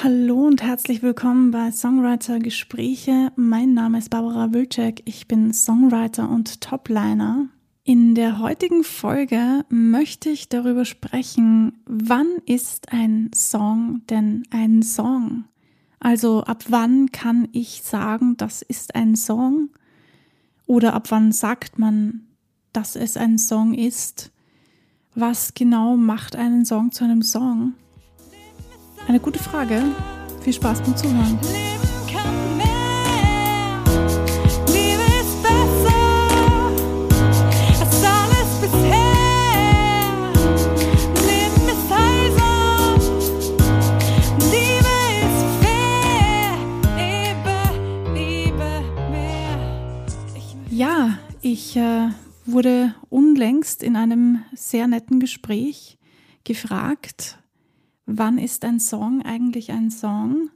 Hallo und herzlich willkommen bei Songwriter Gespräche. Mein Name ist Barbara Wilczek. Ich bin Songwriter und Topliner. In der heutigen Folge möchte ich darüber sprechen, wann ist ein Song denn ein Song? Also ab wann kann ich sagen, das ist ein Song? Oder ab wann sagt man, dass es ein Song ist? Was genau macht einen Song zu einem Song? Eine gute Frage. Viel Spaß beim Zuhören. Ja, ich äh, wurde unlängst in einem sehr netten Gespräch gefragt, wann ist ein Song eigentlich ein Song?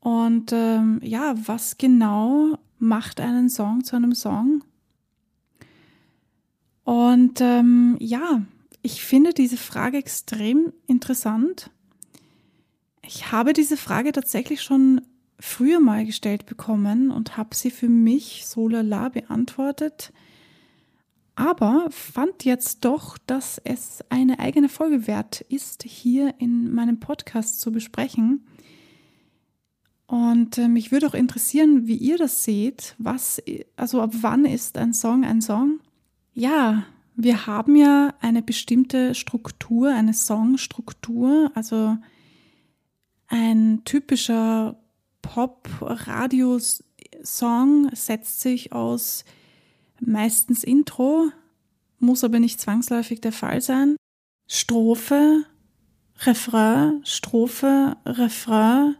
Und ähm, ja, was genau macht einen Song zu einem Song? Und ähm, ja, ich finde diese Frage extrem interessant. Ich habe diese Frage tatsächlich schon früher mal gestellt bekommen und habe sie für mich so lala beantwortet aber fand jetzt doch, dass es eine eigene Folge wert ist, hier in meinem Podcast zu besprechen. Und äh, mich würde auch interessieren, wie ihr das seht. Was, also ab wann ist ein Song ein Song? Ja, wir haben ja eine bestimmte Struktur, eine Songstruktur. Also ein typischer Pop-Radio-Song setzt sich aus meistens Intro, muss aber nicht zwangsläufig der Fall sein. Strophe, Refrain, Strophe, Refrain,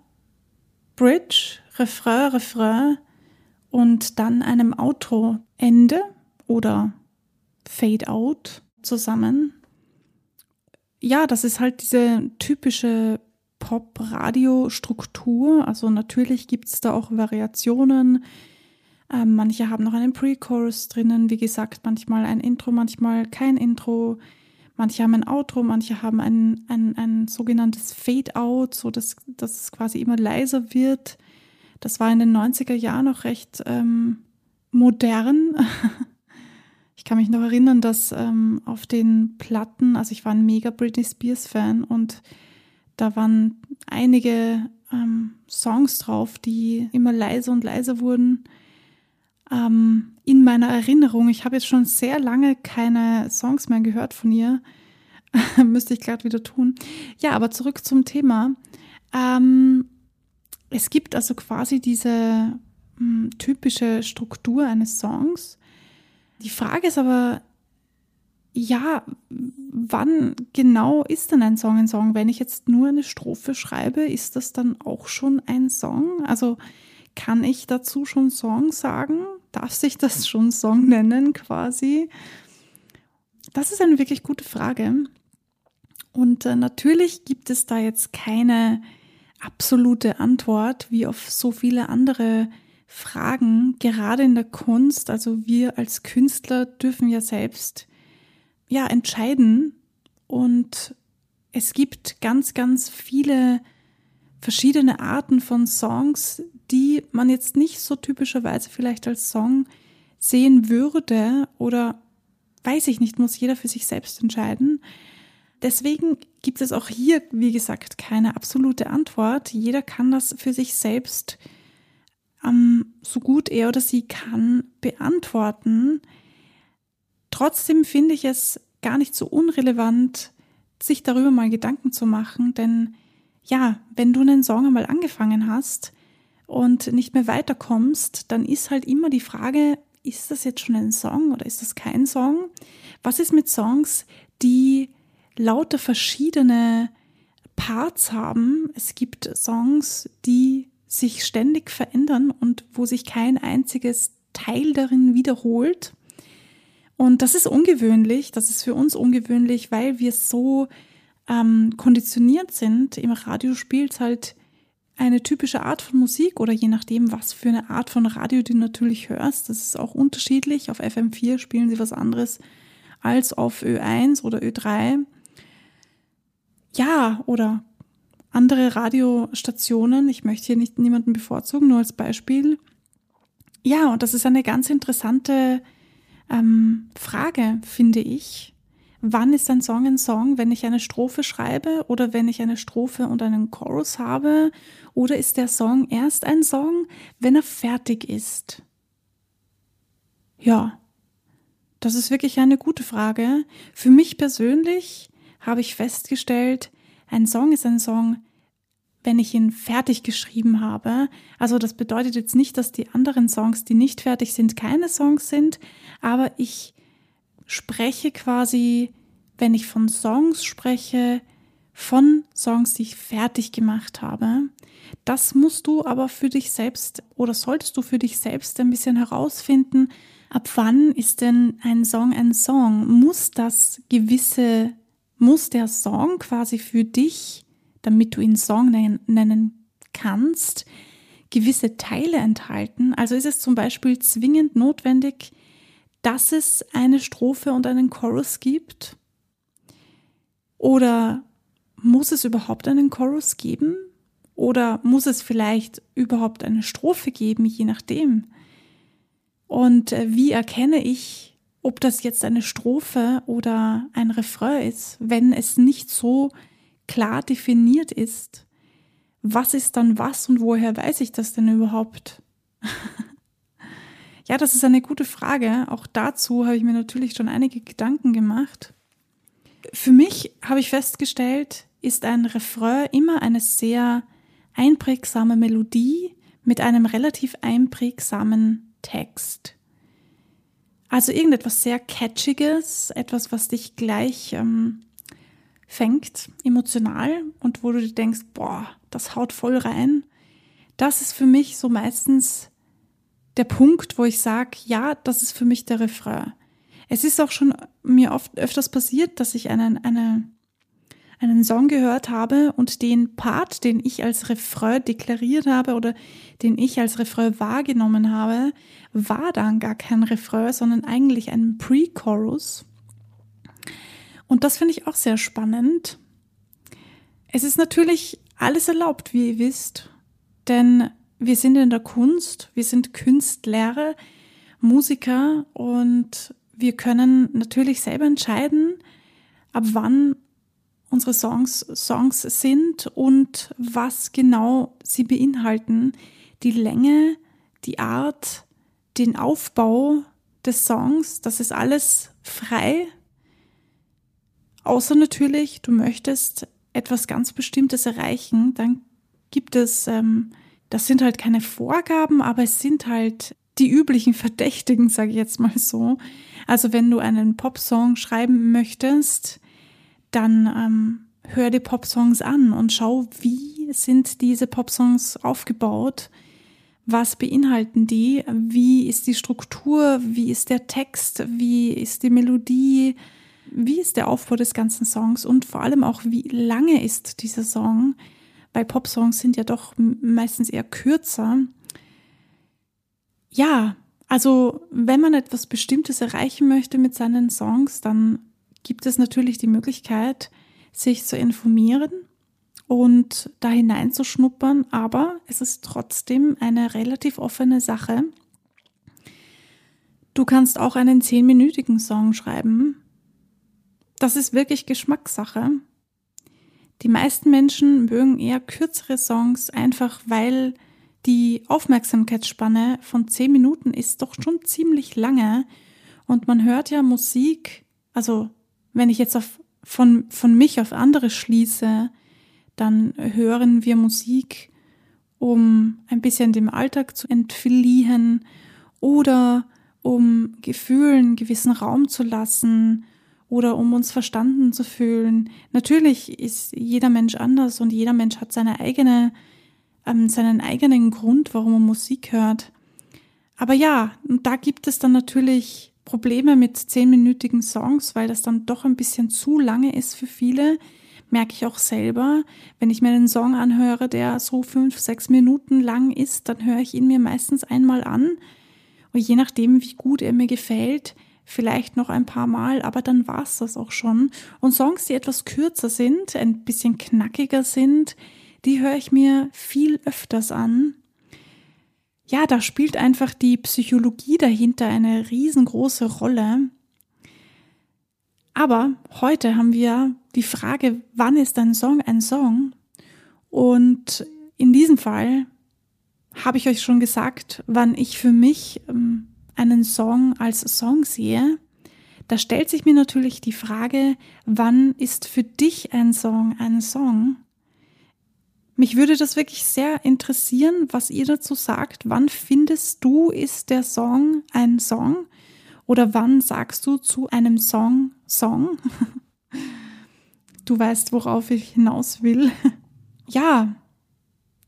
Bridge, Refrain, Refrain und dann einem Outro Ende oder Fade Out zusammen. Ja, das ist halt diese typische Pop-Radio-Struktur. Also natürlich gibt es da auch Variationen. Ähm, manche haben noch einen Pre-Chorus drinnen, wie gesagt, manchmal ein Intro, manchmal kein Intro. Manche haben ein Outro, manche haben ein, ein, ein sogenanntes Fade-Out, so dass, dass es quasi immer leiser wird. Das war in den 90er Jahren noch recht ähm, modern. ich kann mich noch erinnern, dass ähm, auf den Platten, also ich war ein mega Britney Spears-Fan und da waren einige ähm, Songs drauf, die immer leiser und leiser wurden ähm, in meiner Erinnerung. Ich habe jetzt schon sehr lange keine Songs mehr gehört von ihr. Müsste ich gerade wieder tun. Ja, aber zurück zum Thema. Ähm, es gibt also quasi diese mh, hm, typische Struktur eines Songs. Die Frage ist aber, ja, wann genau ist denn ein Song ein Song? Wenn ich jetzt nur eine Strophe schreibe, ist das dann auch schon ein Song? Also kann ich dazu schon Song sagen? Darf sich das schon Song nennen quasi? Das ist eine wirklich gute Frage. Und äh, natürlich gibt es da jetzt keine absolute Antwort wie auf so viele andere Fragen, gerade in der Kunst. Also wir als Künstler dürfen ja selbst ja entscheiden und es gibt ganz, ganz viele verschiedene Arten von Songs, die man jetzt nicht so typischerweise vielleicht als Song sehen würde oder weiß ich nicht, muss jeder für sich selbst entscheiden. Deswegen gibt es auch hier, wie gesagt, keine absolute Antwort. Jeder kann das für sich selbst ähm, so gut er oder sie kann beantworten. Trotzdem finde ich es gar nicht so unrelevant, sich darüber mal Gedanken zu machen, denn ja, wenn du einen Song einmal angefangen hast, und nicht mehr weiterkommst, dann ist halt immer die Frage, ist das jetzt schon ein Song oder ist das kein Song? Was ist mit Songs, die lauter verschiedene Parts haben? Es gibt Songs, die sich ständig verändern und wo sich kein einziges Teil darin wiederholt. Und das ist ungewöhnlich, das ist für uns ungewöhnlich, weil wir so ähm, konditioniert sind. Im Radio spielt halt eine typische Art von Musik oder je nachdem, was für eine Art von Radio du natürlich hörst. Das ist auch unterschiedlich. Auf FM4 spielen sie was anderes als auf Ö1 oder Ö3. Ja, oder andere Radiostationen. Ich möchte hier nicht niemanden bevorzugen, nur als Beispiel. Ja, und das ist eine ganz interessante ähm, Frage, finde ich. Wann ist ein Song ein Song, wenn ich eine Strophe schreibe oder wenn ich eine Strophe und einen Chorus habe? Oder ist der Song erst ein Song, wenn er fertig ist? Ja, das ist wirklich eine gute Frage. Für mich persönlich habe ich festgestellt, ein Song ist ein Song, wenn ich ihn fertig geschrieben habe. Also das bedeutet jetzt nicht, dass die anderen Songs, die nicht fertig sind, keine Songs sind, aber ich spreche quasi, wenn ich von Songs spreche, von Songs, die ich fertig gemacht habe. Das musst du aber für dich selbst oder solltest du für dich selbst ein bisschen herausfinden, ab wann ist denn ein Song ein Song? Muss das gewisse, muss der Song quasi für dich, damit du ihn Song nennen kannst, gewisse Teile enthalten? Also ist es zum Beispiel zwingend notwendig, dass es eine Strophe und einen Chorus gibt? Oder muss es überhaupt einen Chorus geben? Oder muss es vielleicht überhaupt eine Strophe geben, je nachdem? Und äh, wie erkenne ich, ob das jetzt eine Strophe oder ein Refrain ist, wenn es nicht so klar definiert ist? Was ist dann was und woher weiß ich das denn überhaupt? ja, das ist eine gute Frage. Auch dazu habe ich mir natürlich schon einige Gedanken gemacht. Für mich habe ich festgestellt, ist ein Refrain immer eine sehr einprägsame Melodie mit einem relativ einprägsamen Text. Also irgendetwas sehr Catchiges, etwas, was dich gleich ähm, fängt, emotional und wo du dir denkst, boah, das haut voll rein. Das ist für mich so meistens der Punkt, wo ich sage, ja, das ist für mich der Refrain. Es ist auch schon mir oft öfters passiert, dass ich einen, eine einen Song gehört habe und den Part, den ich als Refrain deklariert habe oder den ich als Refrain wahrgenommen habe, war dann gar kein Refrain, sondern eigentlich ein Pre-Chorus. Und das finde ich auch sehr spannend. Es ist natürlich alles erlaubt, wie ihr wisst, denn wir sind in der Kunst, wir sind Künstler, Musiker und wir können natürlich selber entscheiden, ab wann unsere Songs Songs sind und was genau sie beinhalten. Die Länge, die Art, den Aufbau des Songs, das ist alles frei. Außer natürlich, du möchtest etwas ganz Bestimmtes erreichen, dann gibt es, ähm, das sind halt keine Vorgaben, aber es sind halt die üblichen Verdächtigen, sage ich jetzt mal so. Also wenn du einen Popsong schreiben möchtest, dann ähm, hör die Popsongs an und schau, wie sind diese Popsongs aufgebaut, was beinhalten die, wie ist die Struktur, wie ist der Text, wie ist die Melodie, wie ist der Aufbau des ganzen Songs? Und vor allem auch, wie lange ist dieser Song, weil Popsongs sind ja doch meistens eher kürzer. Ja, also wenn man etwas Bestimmtes erreichen möchte mit seinen Songs, dann gibt es natürlich die Möglichkeit, sich zu informieren und da hineinzuschnuppern, aber es ist trotzdem eine relativ offene Sache. Du kannst auch einen zehnminütigen Song schreiben. Das ist wirklich Geschmackssache. Die meisten Menschen mögen eher kürzere Songs, einfach weil die Aufmerksamkeitsspanne von zehn Minuten ist doch schon ziemlich lange. Und man hört ja Musik, also wenn ich jetzt auf, von, von mich auf andere schließe, dann hören wir Musik, um ein bisschen dem Alltag zu entfliehen oder um Gefühlen gewissen Raum zu lassen oder um uns verstanden zu fühlen. Natürlich ist jeder Mensch anders und jeder Mensch hat seine eigene, ähm, seinen eigenen Grund, warum er Musik hört. Aber ja, da gibt es dann natürlich Probleme mit zehnminütigen Songs, weil das dann doch ein bisschen zu lange ist für viele. Merke ich auch selber. Wenn ich mir einen Song anhöre, der so fünf, sechs Minuten lang ist, dann höre ich ihn mir meistens einmal an. Und je nachdem, wie gut er mir gefällt, vielleicht noch ein paar Mal, aber dann war es das auch schon. Und Songs, die etwas kürzer sind, ein bisschen knackiger sind, die höre ich mir viel öfters an. Ja, da spielt einfach die Psychologie dahinter eine riesengroße Rolle. Aber heute haben wir die Frage, wann ist ein Song ein Song? Und in diesem Fall habe ich euch schon gesagt, wann ich für mich ähm, einen Song als Song sehe, da stellt sich mir natürlich die Frage, wann ist für dich ein Song ein Song? Mich würde das wirklich sehr interessieren, was ihr dazu sagt. Wann findest du, ist der Song ein Song? Oder wann sagst du zu einem Song Song? Du weißt, worauf ich hinaus will. Ja,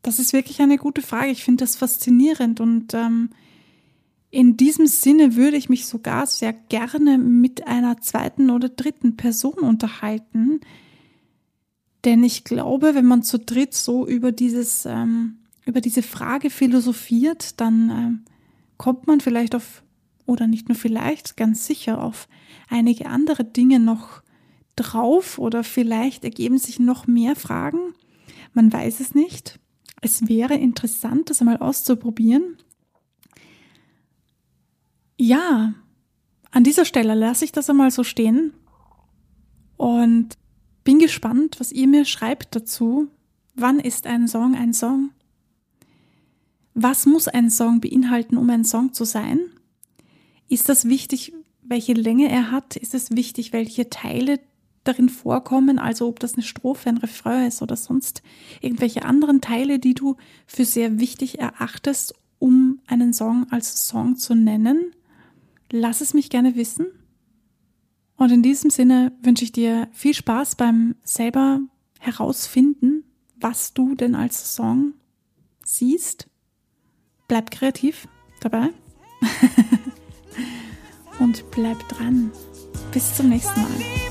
das ist wirklich eine gute Frage. Ich finde das faszinierend und ähm, in diesem Sinne würde ich mich sogar sehr gerne mit einer zweiten oder dritten Person unterhalten. Denn ich glaube, wenn man zu dritt so über dieses, ähm, über diese Frage philosophiert, dann ähm, kommt man vielleicht auf, oder nicht nur vielleicht, ganz sicher auf einige andere Dinge noch drauf oder vielleicht ergeben sich noch mehr Fragen. Man weiß es nicht. Es wäre interessant, das einmal auszuprobieren. Ja, an dieser Stelle lasse ich das einmal so stehen und bin gespannt, was ihr mir schreibt dazu. Wann ist ein Song ein Song? Was muss ein Song beinhalten, um ein Song zu sein? Ist das wichtig, welche Länge er hat? Ist es wichtig, welche Teile darin vorkommen? Also ob das eine Strophe, ein Refrain ist oder sonst irgendwelche anderen Teile, die du für sehr wichtig erachtest, um einen Song als Song zu nennen? Lass es mich gerne wissen. Und in diesem Sinne wünsche ich dir viel Spaß beim selber herausfinden, was du denn als Song siehst. Bleib kreativ dabei. Und bleib dran. Bis zum nächsten Mal.